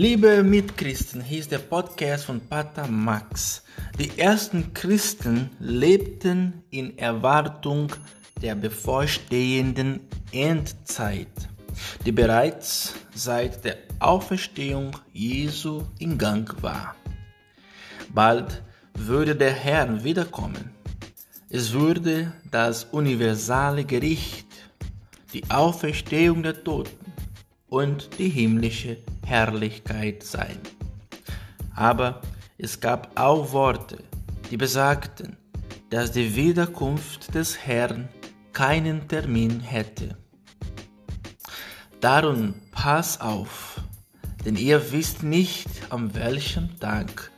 Liebe Mitchristen, ist der Podcast von Pater Max. Die ersten Christen lebten in Erwartung der bevorstehenden Endzeit, die bereits seit der Auferstehung Jesu in Gang war. Bald würde der Herr wiederkommen. Es würde das universale Gericht, die Auferstehung der Toten und die himmlische Herrlichkeit sein. Aber es gab auch Worte, die besagten, dass die Wiederkunft des Herrn keinen Termin hätte. Darum pass auf, denn ihr wisst nicht, an welchem Tag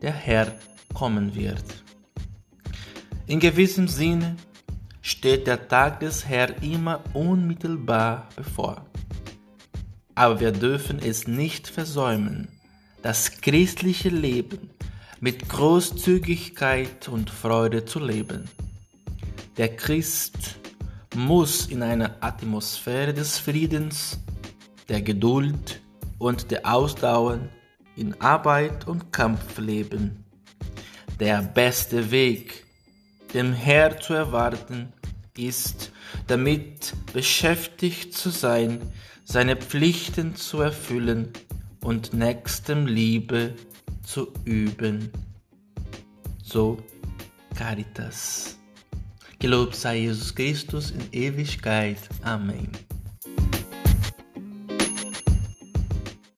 der Herr kommen wird. In gewissem Sinne steht der Tag des Herrn immer unmittelbar bevor aber wir dürfen es nicht versäumen, das christliche Leben mit Großzügigkeit und Freude zu leben. Der Christ muss in einer Atmosphäre des Friedens, der Geduld und der Ausdauer in Arbeit und Kampf leben. Der beste Weg, dem Herr zu erwarten, ist, damit beschäftigt zu sein, seine Pflichten zu erfüllen und nächstem Liebe zu üben. So Caritas. Gelobt sei Jesus Christus in Ewigkeit. Amém.